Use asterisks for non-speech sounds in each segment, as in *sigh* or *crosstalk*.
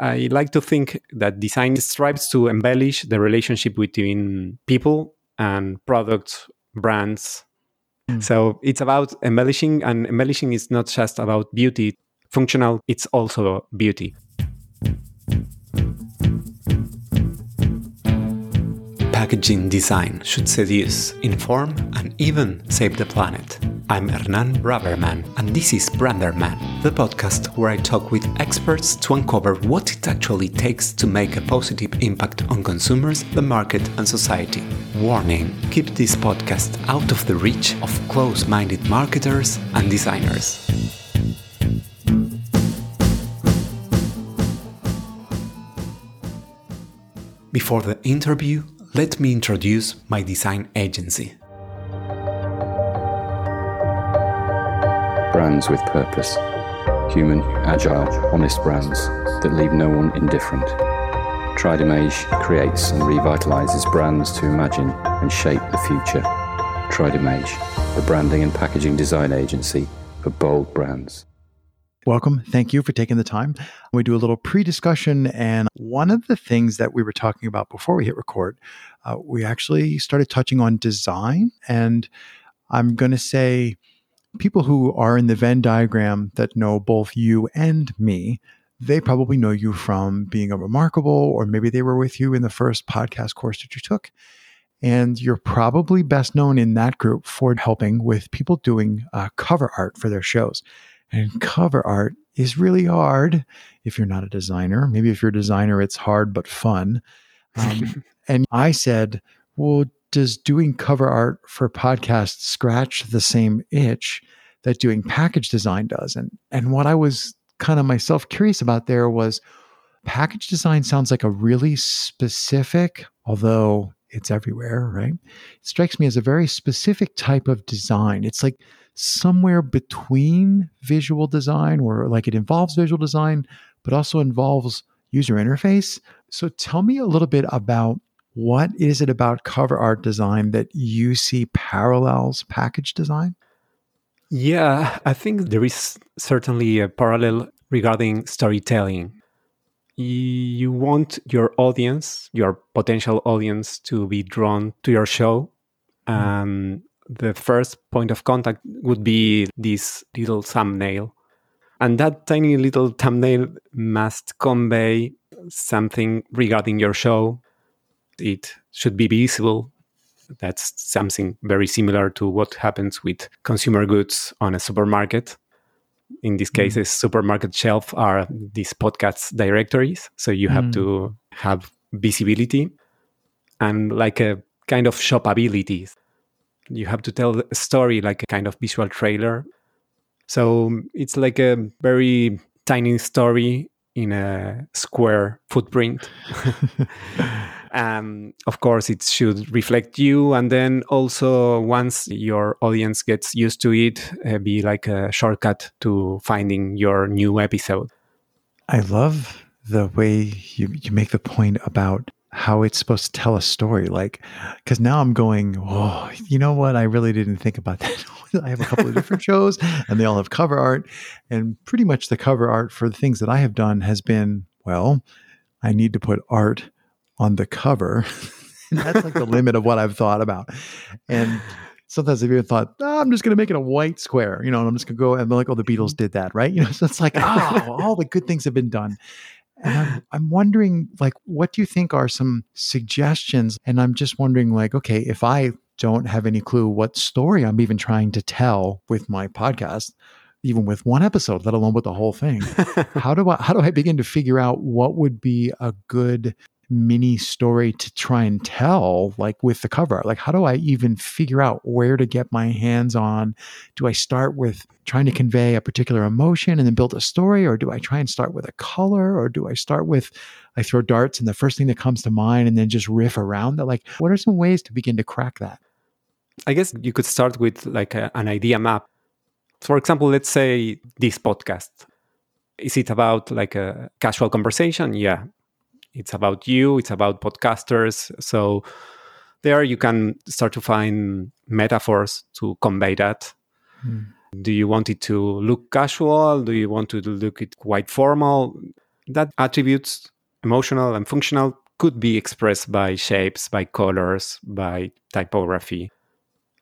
I like to think that design strives to embellish the relationship between people and products, brands. Mm. So it's about embellishing, and embellishing is not just about beauty. Functional, it's also beauty. Packaging design should seduce, inform, and even save the planet. I'm Hernan Braverman, and this is Branderman, the podcast where I talk with experts to uncover what it actually takes to make a positive impact on consumers, the market, and society. Warning keep this podcast out of the reach of close minded marketers and designers. Before the interview, let me introduce my design agency. Brands with purpose. Human, agile, honest brands that leave no one indifferent. Tridimage creates and revitalizes brands to imagine and shape the future. Tridimage, the branding and packaging design agency for bold brands. Welcome. Thank you for taking the time. We do a little pre discussion. And one of the things that we were talking about before we hit record, uh, we actually started touching on design. And I'm going to say, people who are in the Venn diagram that know both you and me, they probably know you from being a remarkable, or maybe they were with you in the first podcast course that you took. And you're probably best known in that group for helping with people doing uh, cover art for their shows. And cover art is really hard if you're not a designer. Maybe if you're a designer, it's hard but fun. Um, *laughs* and I said, well, does doing cover art for podcasts scratch the same itch that doing package design does? And and what I was kind of myself curious about there was package design sounds like a really specific, although it's everywhere, right? It strikes me as a very specific type of design. It's like somewhere between visual design, where like it involves visual design, but also involves user interface. So tell me a little bit about what is it about cover art design that you see parallels package design? Yeah, I think there is certainly a parallel regarding storytelling. You want your audience, your potential audience, to be drawn to your show. Um, the first point of contact would be this little thumbnail. And that tiny little thumbnail must convey something regarding your show. It should be visible. That's something very similar to what happens with consumer goods on a supermarket. In this case, mm. supermarket shelf are these podcast directories. So you have mm. to have visibility and like a kind of shopability you have to tell a story like a kind of visual trailer. So it's like a very tiny story in a square footprint. *laughs* *laughs* um, of course, it should reflect you. And then also, once your audience gets used to it, uh, be like a shortcut to finding your new episode. I love the way you, you make the point about how it's supposed to tell a story. Like, because now I'm going, oh, you know what? I really didn't think about that. *laughs* I have a couple of different *laughs* shows and they all have cover art. And pretty much the cover art for the things that I have done has been, well, I need to put art on the cover. *laughs* that's like the limit of what I've thought about. And sometimes I've even thought, oh, I'm just going to make it a white square, you know, and I'm just going to go and like, oh, the Beatles mm-hmm. did that, right? You know, *laughs* so it's like, oh, *laughs* all the good things have been done. And I'm, I'm wondering, like, what do you think are some suggestions? And I'm just wondering, like, okay, if I don't have any clue what story I'm even trying to tell with my podcast, even with one episode, let alone with the whole thing, how do I how do I begin to figure out what would be a good mini story to try and tell like with the cover like how do i even figure out where to get my hands on? Do i start with trying to convey a particular emotion and then build a story or do i try and start with a color or do i start with i throw darts and the first thing that comes to mind and then just riff around that like what are some ways to begin to crack that? I guess you could start with like a, an idea map. For example let's say this podcast. Is it about like a casual conversation? Yeah it's about you it's about podcasters so there you can start to find metaphors to convey that mm. do you want it to look casual do you want to look it quite formal that attributes, emotional and functional, could be expressed by shapes, by colors, by typography.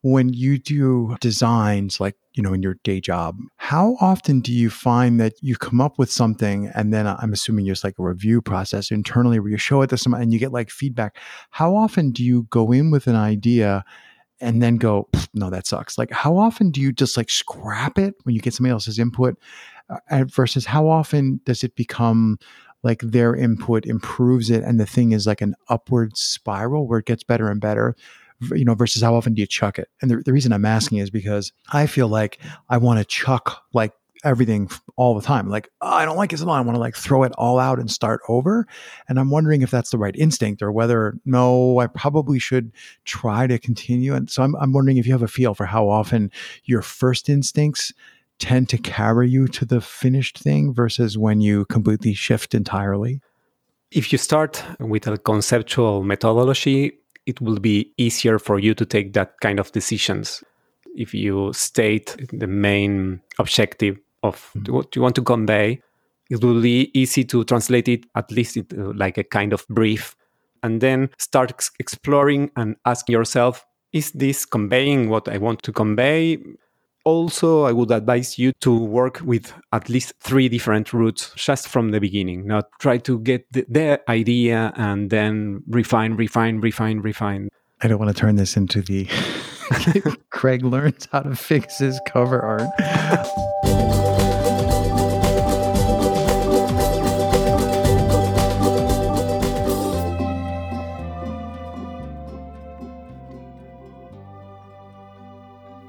When you do designs like, you know, in your day job, how often do you find that you come up with something and then I'm assuming it's like a review process internally where you show it to someone and you get like feedback? How often do you go in with an idea and then go, no, that sucks? Like, how often do you just like scrap it when you get somebody else's input uh, versus how often does it become like their input improves it and the thing is like an upward spiral where it gets better and better? You know, versus how often do you chuck it? And the, the reason I'm asking is because I feel like I want to chuck like everything all the time. Like, oh, I don't like it so I want to like throw it all out and start over. And I'm wondering if that's the right instinct or whether, no, I probably should try to continue. And so I'm, I'm wondering if you have a feel for how often your first instincts tend to carry you to the finished thing versus when you completely shift entirely. If you start with a conceptual methodology, it will be easier for you to take that kind of decisions. If you state the main objective of mm-hmm. what you want to convey, it will be easy to translate it at least into like a kind of brief and then start ex- exploring and ask yourself is this conveying what I want to convey? Also, I would advise you to work with at least three different routes just from the beginning, not try to get the, the idea and then refine, refine, refine, refine. I don't want to turn this into the *laughs* Craig learns how to fix his cover art. *laughs*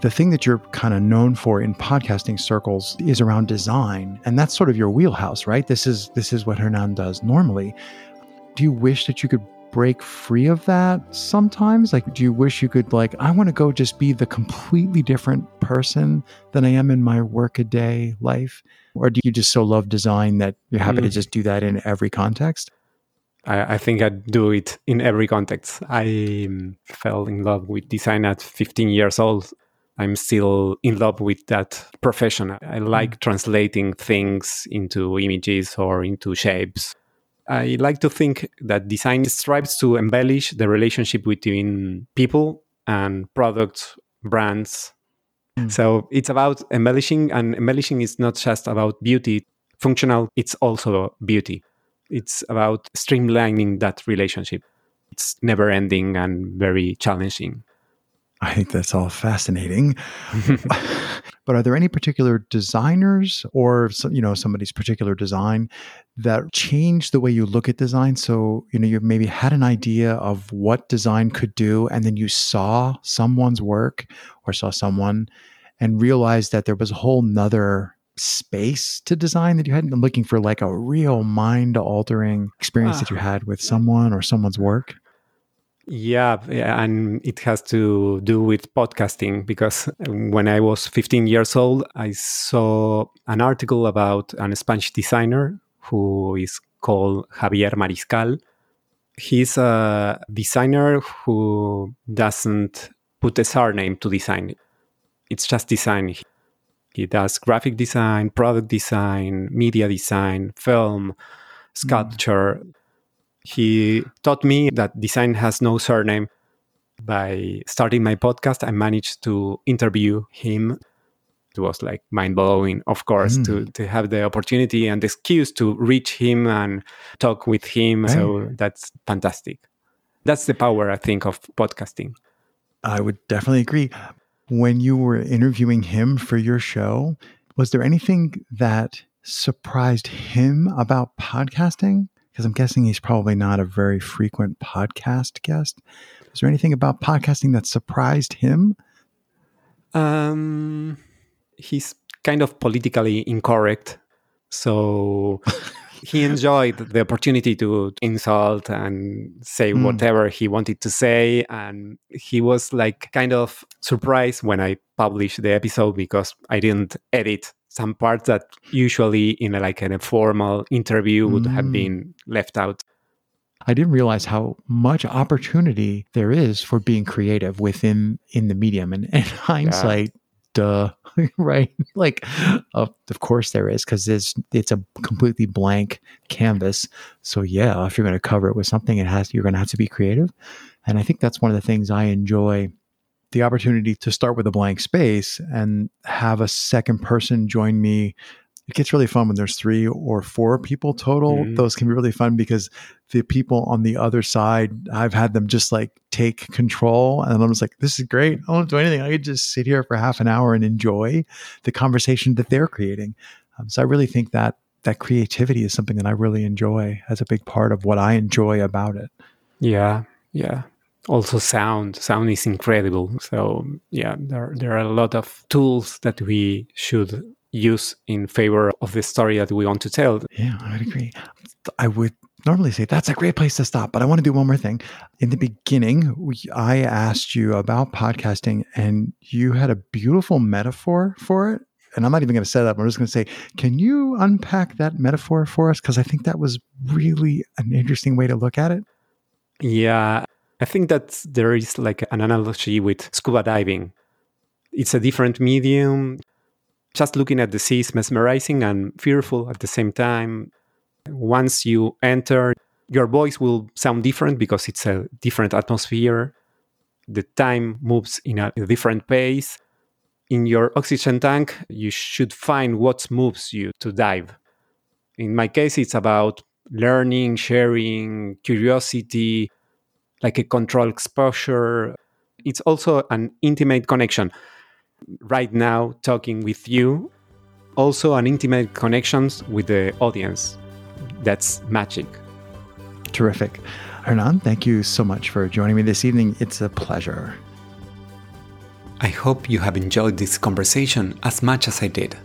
the thing that you're kind of known for in podcasting circles is around design and that's sort of your wheelhouse right this is this is what hernan does normally do you wish that you could break free of that sometimes like do you wish you could like i want to go just be the completely different person than i am in my workaday life or do you just so love design that you're happy mm. to just do that in every context I, I think I do it in every context. I um, fell in love with design at 15 years old. I'm still in love with that profession. I like mm. translating things into images or into shapes. I like to think that design strives to embellish the relationship between people and products, brands. Mm. So it's about embellishing, and embellishing is not just about beauty, functional, it's also beauty. It's about streamlining that relationship. It's never ending and very challenging. I think that's all fascinating. *laughs* but are there any particular designers or you know somebody's particular design that changed the way you look at design? So you know you maybe had an idea of what design could do, and then you saw someone's work or saw someone and realized that there was a whole nother space to design that you hadn't been looking for like a real mind altering experience that you ah. had with someone or someone's work yeah, and it has to do with podcasting because when I was 15 years old, I saw an article about an Spanish designer who is called Javier Mariscal. He's a designer who doesn't put a surname to design. It's just design. He does graphic design, product design, media design, film, sculpture. Mm he taught me that design has no surname. By starting my podcast, I managed to interview him. It was like mind blowing, of course, mm. to, to have the opportunity and the excuse to reach him and talk with him. Right. So that's fantastic. That's the power, I think, of podcasting. I would definitely agree. When you were interviewing him for your show, was there anything that surprised him about podcasting? Because I'm guessing he's probably not a very frequent podcast guest. Is there anything about podcasting that surprised him? Um, he's kind of politically incorrect, so *laughs* he enjoyed the opportunity to insult and say mm. whatever he wanted to say, and he was like kind of surprised when I published the episode because I didn't edit some parts that usually in a, like in a formal interview would mm. have been left out. I didn't realize how much opportunity there is for being creative within in the medium. And in *laughs* hindsight, duh, *laughs* right? like, of of course there is because it's it's a completely blank canvas. So yeah, if you're going to cover it with something, it has you're going to have to be creative. And I think that's one of the things I enjoy the opportunity to start with a blank space and have a second person join me it gets really fun when there's three or four people total. Mm-hmm. Those can be really fun because the people on the other side, I've had them just like take control. And I'm just like, this is great. I don't do anything. I could just sit here for half an hour and enjoy the conversation that they're creating. Um, so I really think that that creativity is something that I really enjoy as a big part of what I enjoy about it. Yeah. Yeah. Also sound. Sound is incredible. So yeah, there there are a lot of tools that we should use in favor of the story that we want to tell. Yeah, I would agree. I would normally say that's a great place to stop, but I want to do one more thing. In the beginning, we, I asked you about podcasting, and you had a beautiful metaphor for it. And I'm not even going to set up. I'm just going to say, can you unpack that metaphor for us? Because I think that was really an interesting way to look at it. Yeah, I think that there is like an analogy with scuba diving. It's a different medium just looking at the sea is mesmerizing and fearful at the same time. Once you enter, your voice will sound different because it's a different atmosphere. The time moves in a different pace. In your oxygen tank, you should find what moves you to dive. In my case, it's about learning, sharing, curiosity, like a controlled exposure. It's also an intimate connection right now talking with you, also an intimate connections with the audience. That's magic. Terrific. Hernan, thank you so much for joining me this evening. It's a pleasure. I hope you have enjoyed this conversation as much as I did.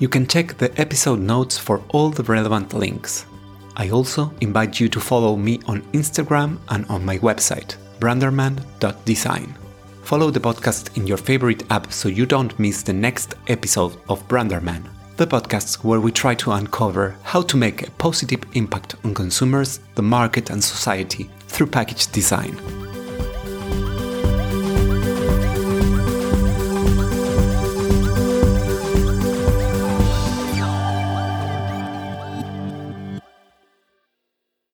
You can check the episode notes for all the relevant links. I also invite you to follow me on Instagram and on my website, branderman.design. Follow the podcast in your favorite app so you don't miss the next episode of Branderman, the podcast where we try to uncover how to make a positive impact on consumers, the market, and society through package design.